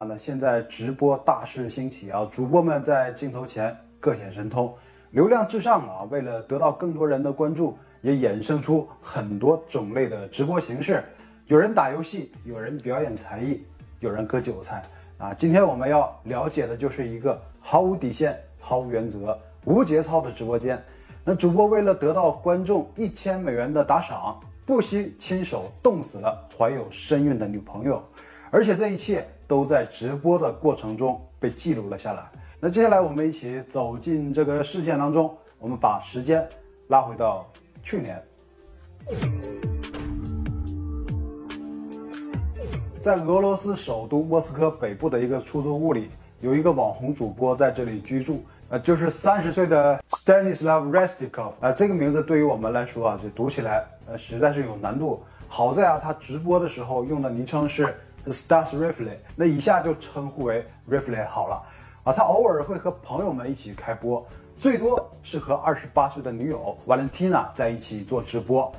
啊那现在直播大势兴起啊，主播们在镜头前各显神通，流量至上啊。为了得到更多人的关注，也衍生出很多种类的直播形式。有人打游戏，有人表演才艺，有人割韭菜啊。今天我们要了解的就是一个毫无底线、毫无原则、无节操的直播间。那主播为了得到观众一千美元的打赏，不惜亲手冻死了怀有身孕的女朋友，而且这一切。都在直播的过程中被记录了下来。那接下来我们一起走进这个事件当中，我们把时间拉回到去年，在俄罗斯首都莫斯科北部的一个出租屋里，有一个网红主播在这里居住，呃，就是三十岁的 Stanislav Restikov 啊，这个名字对于我们来说啊，就读起来呃实在是有难度。好在啊，他直播的时候用的昵称是。The Stars Rifle，那以下就称呼为 Rifle 好了啊。他偶尔会和朋友们一起开播，最多是和二十八岁的女友 Valentina 在一起做直播。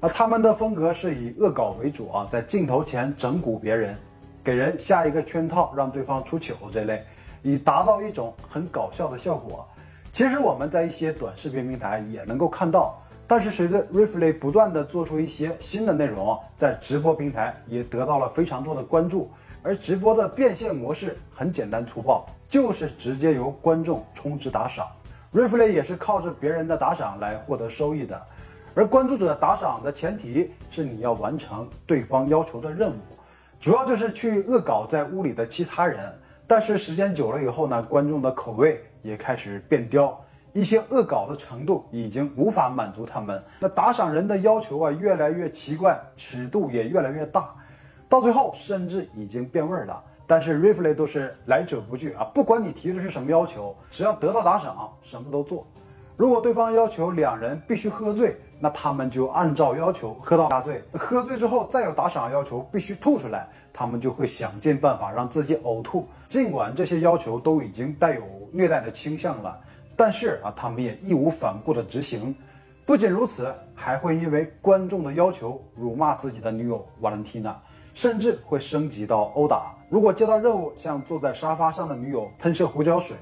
啊，他们的风格是以恶搞为主啊，在镜头前整蛊别人，给人下一个圈套，让对方出糗这类，以达到一种很搞笑的效果。其实我们在一些短视频平台也能够看到。但是随着 Rifley 不断的做出一些新的内容，在直播平台也得到了非常多的关注。而直播的变现模式很简单粗暴，就是直接由观众充值打赏。Rifley 也是靠着别人的打赏来获得收益的。而关注者打赏的前提是你要完成对方要求的任务，主要就是去恶搞在屋里的其他人。但是时间久了以后呢，观众的口味也开始变刁。一些恶搞的程度已经无法满足他们，那打赏人的要求啊越来越奇怪，尺度也越来越大，到最后甚至已经变味了。但是 Rifley 都是来者不拒啊，不管你提的是什么要求，只要得到打赏，什么都做。如果对方要求两人必须喝醉，那他们就按照要求喝到大醉。喝醉之后再有打赏要求必须吐出来，他们就会想尽办法让自己呕吐。尽管这些要求都已经带有虐待的倾向了。但是啊，他们也义无反顾地执行。不仅如此，还会因为观众的要求辱骂自己的女友瓦伦蒂娜，甚至会升级到殴打。如果接到任务，向坐在沙发上的女友喷射胡椒水，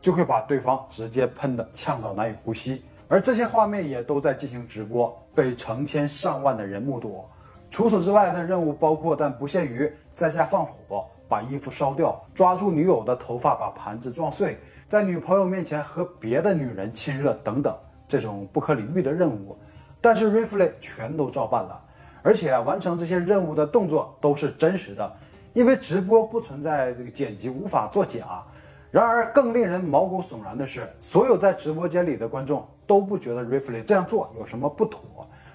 就会把对方直接喷得呛到难以呼吸。而这些画面也都在进行直播，被成千上万的人目睹。除此之外的任务包括，但不限于在家放火、把衣服烧掉、抓住女友的头发、把盘子撞碎。在女朋友面前和别的女人亲热等等这种不可理喻的任务，但是 Rifley 全都照办了，而且完成这些任务的动作都是真实的，因为直播不存在这个剪辑无法作假。然而更令人毛骨悚然的是，所有在直播间里的观众都不觉得 Rifley 这样做有什么不妥，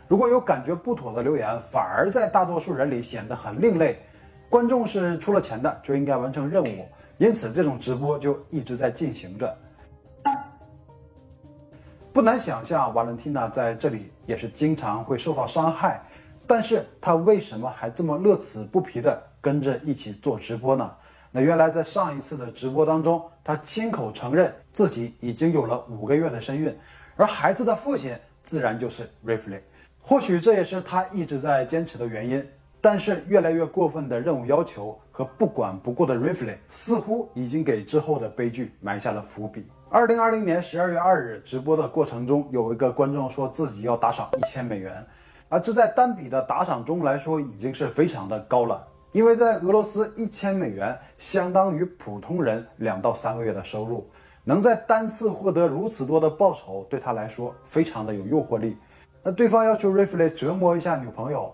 如果有感觉不妥的留言，反而在大多数人里显得很另类。观众是出了钱的，就应该完成任务。因此，这种直播就一直在进行着。不难想象，瓦伦蒂娜在这里也是经常会受到伤害，但是她为什么还这么乐此不疲地跟着一起做直播呢？那原来在上一次的直播当中，她亲口承认自己已经有了五个月的身孕，而孩子的父亲自然就是 Rifley。或许这也是她一直在坚持的原因。但是越来越过分的任务要求和不管不顾的 Rifley 似乎已经给之后的悲剧埋下了伏笔。二零二零年十二月二日直播的过程中，有一个观众说自己要打赏一千美元，而这在单笔的打赏中来说已经是非常的高了，因为在俄罗斯一千美元相当于普通人两到三个月的收入，能在单次获得如此多的报酬，对他来说非常的有诱惑力。那对方要求 Rifley 折磨一下女朋友。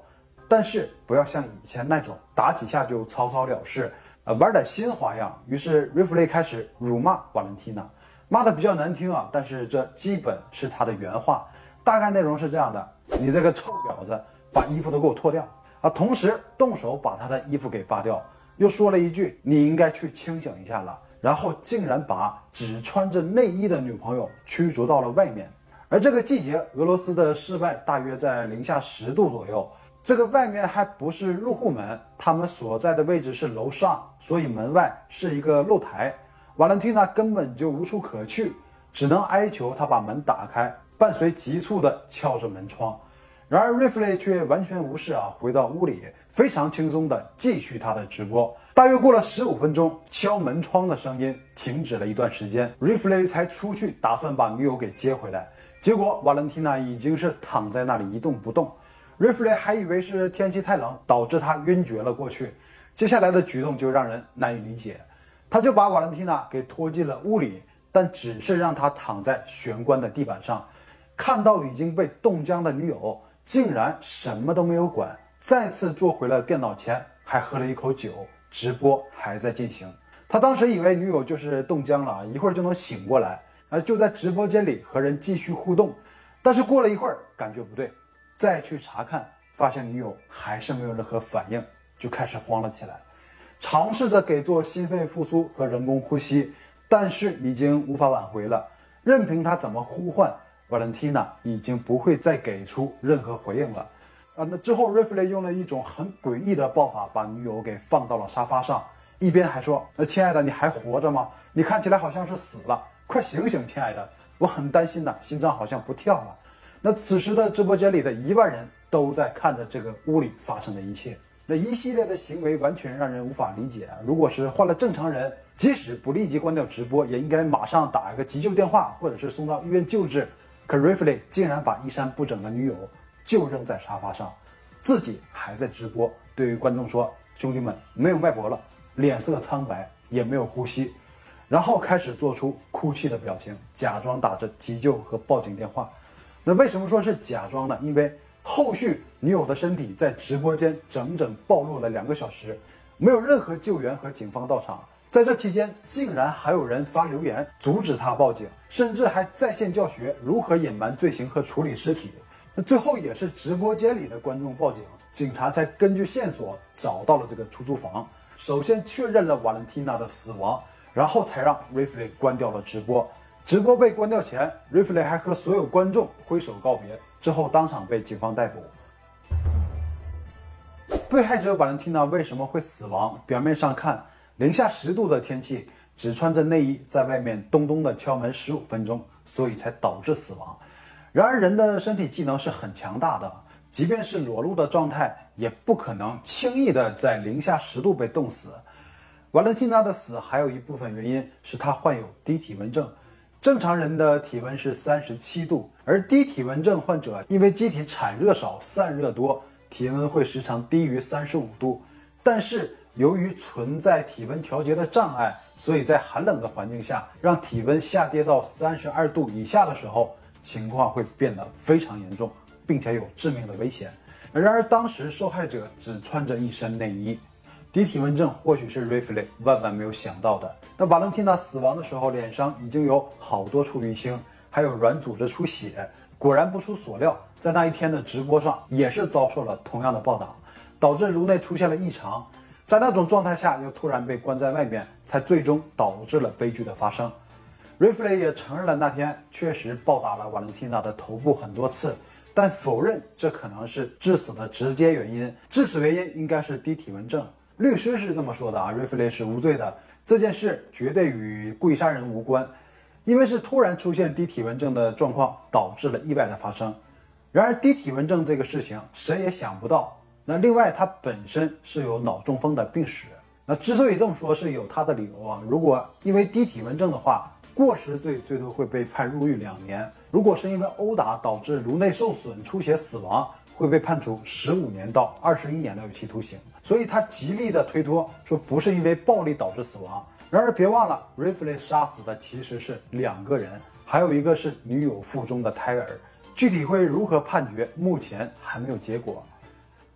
但是不要像以前那种打几下就草草了事，呃，玩点新花样。于是瑞弗雷开始辱骂瓦伦蒂娜，骂的比较难听啊，但是这基本是他的原话，大概内容是这样的：你这个臭婊子，把衣服都给我脱掉啊！同时动手把他的衣服给扒掉，又说了一句你应该去清醒一下了，然后竟然把只穿着内衣的女朋友驱逐到了外面。而这个季节，俄罗斯的室外大约在零下十度左右。这个外面还不是入户门，他们所在的位置是楼上，所以门外是一个露台。瓦伦蒂娜根本就无处可去，只能哀求他把门打开，伴随急促的敲着门窗。然而瑞弗雷却完全无视啊，回到屋里，非常轻松地继续他的直播。大约过了十五分钟，敲门窗的声音停止了一段时间，瑞弗雷才出去，打算把女友给接回来。结果瓦伦蒂娜已经是躺在那里一动不动，瑞弗雷还以为是天气太冷导致他晕厥了过去。接下来的举动就让人难以理解，他就把瓦伦蒂娜给拖进了屋里，但只是让她躺在玄关的地板上，看到已经被冻僵的女友。竟然什么都没有管，再次坐回了电脑前，还喝了一口酒，直播还在进行。他当时以为女友就是冻僵了，一会儿就能醒过来，啊，就在直播间里和人继续互动。但是过了一会儿，感觉不对，再去查看，发现女友还是没有任何反应，就开始慌了起来，尝试着给做心肺复苏和人工呼吸，但是已经无法挽回了，任凭他怎么呼唤。Valentina 已经不会再给出任何回应了，啊，那之后 r i f l e y 用了一种很诡异的爆法，把女友给放到了沙发上，一边还说：“那亲爱的，你还活着吗？你看起来好像是死了，快醒醒，亲爱的，我很担心呐，心脏好像不跳了。”那此时的直播间里的一万人都在看着这个屋里发生的一切，那一系列的行为完全让人无法理解。如果是换了正常人，即使不立即关掉直播，也应该马上打一个急救电话，或者是送到医院救治。可 r i f l e y 竟然把衣衫不整的女友就扔在沙发上，自己还在直播，对于观众说：“兄弟们，没有脉搏了，脸色苍白，也没有呼吸。”然后开始做出哭泣的表情，假装打着急救和报警电话。那为什么说是假装呢？因为后续女友的身体在直播间整整暴露了两个小时，没有任何救援和警方到场。在这期间，竟然还有人发留言阻止他报警，甚至还在线教学如何隐瞒罪行和处理尸体。那最后也是直播间里的观众报警，警察才根据线索找到了这个出租房，首先确认了瓦伦蒂娜的死亡，然后才让瑞弗雷关掉了直播。直播被关掉前，瑞弗雷还和所有观众挥手告别，之后当场被警方逮捕。被害者瓦伦蒂娜为什么会死亡？表面上看。零下十度的天气，只穿着内衣在外面咚咚的敲门十五分钟，所以才导致死亡。然而，人的身体机能是很强大的，即便是裸露的状态，也不可能轻易的在零下十度被冻死。瓦伦蒂娜的死还有一部分原因是她患有低体温症。正常人的体温是三十七度，而低体温症患者因为机体产热少、散热多，体温会时常低于三十五度。但是，由于存在体温调节的障碍，所以在寒冷的环境下，让体温下跌到三十二度以下的时候，情况会变得非常严重，并且有致命的危险。然而，当时受害者只穿着一身内衣，低体温症或许是 r i f l e y 万万没有想到的。那瓦伦蒂娜死亡的时候，脸上已经有好多处淤青，还有软组织出血。果然不出所料，在那一天的直播上，也是遭受了同样的暴打，导致颅内出现了异常。在那种状态下，又突然被关在外面，才最终导致了悲剧的发生。瑞弗雷也承认了那天确实暴打了瓦伦蒂娜的头部很多次，但否认这可能是致死的直接原因。致死原因应该是低体温症。律师是这么说的啊，瑞弗雷是无罪的，这件事绝对与故意杀人无关，因为是突然出现低体温症的状况导致了意外的发生。然而低体温症这个事情谁也想不到。那另外，他本身是有脑中风的病史。那之所以这么说，是有他的理由啊。如果因为低体温症的话，过失罪最多会被判入狱两年；如果是因为殴打导致颅内受损、出血死亡，会被判处十五年到二十一年的有期徒刑。所以他极力的推脱说不是因为暴力导致死亡。然而别忘了 r i f l e y 杀死的其实是两个人，还有一个是女友腹中的胎儿。具体会如何判决，目前还没有结果。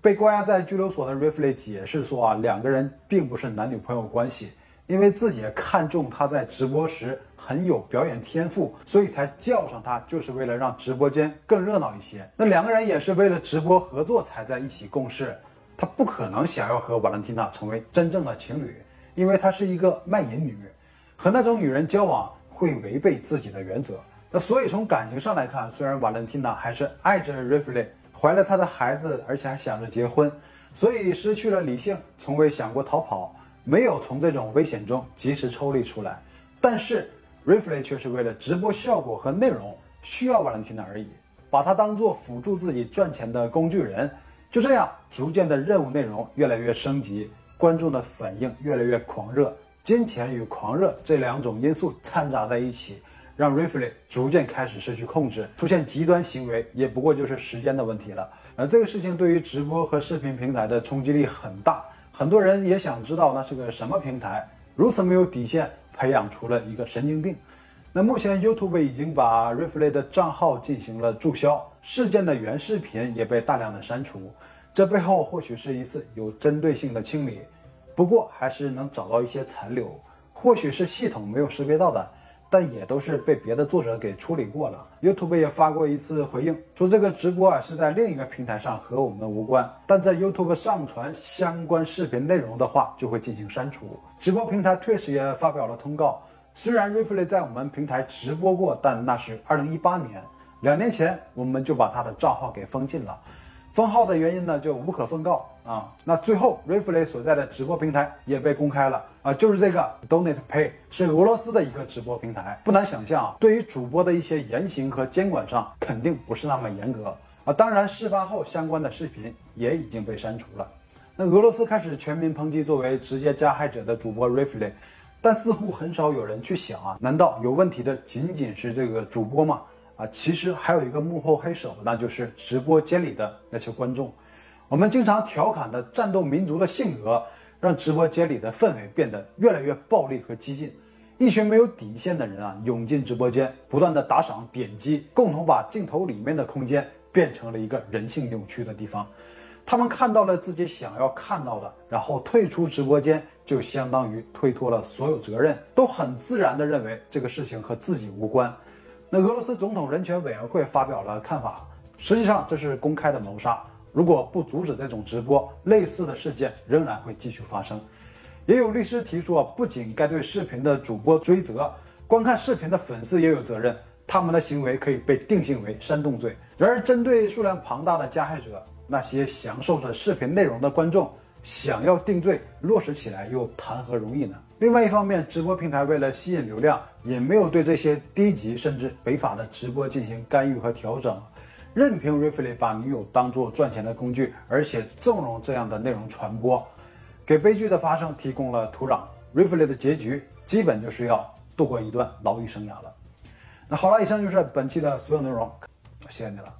被关押在拘留所的 r i f l e y 解释说啊，两个人并不是男女朋友关系，因为自己看中他在直播时很有表演天赋，所以才叫上他，就是为了让直播间更热闹一些。那两个人也是为了直播合作才在一起共事，他不可能想要和瓦伦蒂娜成为真正的情侣，因为她是一个卖淫女，和那种女人交往会违背自己的原则。那所以从感情上来看，虽然瓦伦蒂娜还是爱着 r i f l e y 怀了他的孩子，而且还想着结婚，所以失去了理性，从未想过逃跑，没有从这种危险中及时抽离出来。但是 r i f l e y 却是为了直播效果和内容需要瓦伦蒂娜而已，把它当做辅助自己赚钱的工具人。就这样，逐渐的任务内容越来越升级，观众的反应越来越狂热，金钱与狂热这两种因素掺杂在一起，让 Riffley 逐渐开始失去控制，出现极端行为，也不过就是时间的问题了。而这个事情对于直播和视频平台的冲击力很大，很多人也想知道那是个什么平台，如此没有底线，培养出了一个神经病。那目前 YouTube 已经把 Refle 的账号进行了注销，事件的原视频也被大量的删除。这背后或许是一次有针对性的清理，不过还是能找到一些残留，或许是系统没有识别到的，但也都是被别的作者给处理过了。YouTube 也发过一次回应，说这个直播啊是在另一个平台上和我们无关，但在 YouTube 上传相关视频内容的话就会进行删除。直播平台 Twitch 也发表了通告。虽然 Riffley 在我们平台直播过，但那是二零一八年，两年前我们就把他的账号给封禁了。封号的原因呢，就无可奉告啊。那最后，Rifley 所在的直播平台也被公开了啊，就是这个 Donate Pay，是俄罗斯的一个直播平台。不难想象啊，对于主播的一些言行和监管上，肯定不是那么严格啊。当然，事发后相关的视频也已经被删除了。那俄罗斯开始全民抨击作为直接加害者的主播 Riffley。但似乎很少有人去想啊，难道有问题的仅仅是这个主播吗？啊，其实还有一个幕后黑手，那就是直播间里的那些观众。我们经常调侃的战斗民族的性格，让直播间里的氛围变得越来越暴力和激进。一群没有底线的人啊，涌进直播间，不断的打赏点击，共同把镜头里面的空间变成了一个人性扭曲的地方。他们看到了自己想要看到的，然后退出直播间，就相当于推脱了所有责任，都很自然地认为这个事情和自己无关。俄罗斯总统人权委员会发表了看法，实际上这是公开的谋杀。如果不阻止这种直播，类似的事件仍然会继续发生。也有律师提出，不仅该对视频的主播追责，观看视频的粉丝也有责任，他们的行为可以被定性为煽动罪。然而，针对数量庞大的加害者，那些享受着视频内容的观众想要定罪落实起来又谈何容易呢？另外一方面，直播平台为了吸引流量，也没有对这些低级甚至违法的直播进行干预和调整，任凭 Rifley 把女友当做赚钱的工具，而且纵容这样的内容传播，给悲剧的发生提供了土壤。Rifley 的结局基本就是要度过一段牢狱生涯了。那好了，以上就是本期的所有内容，谢谢你了。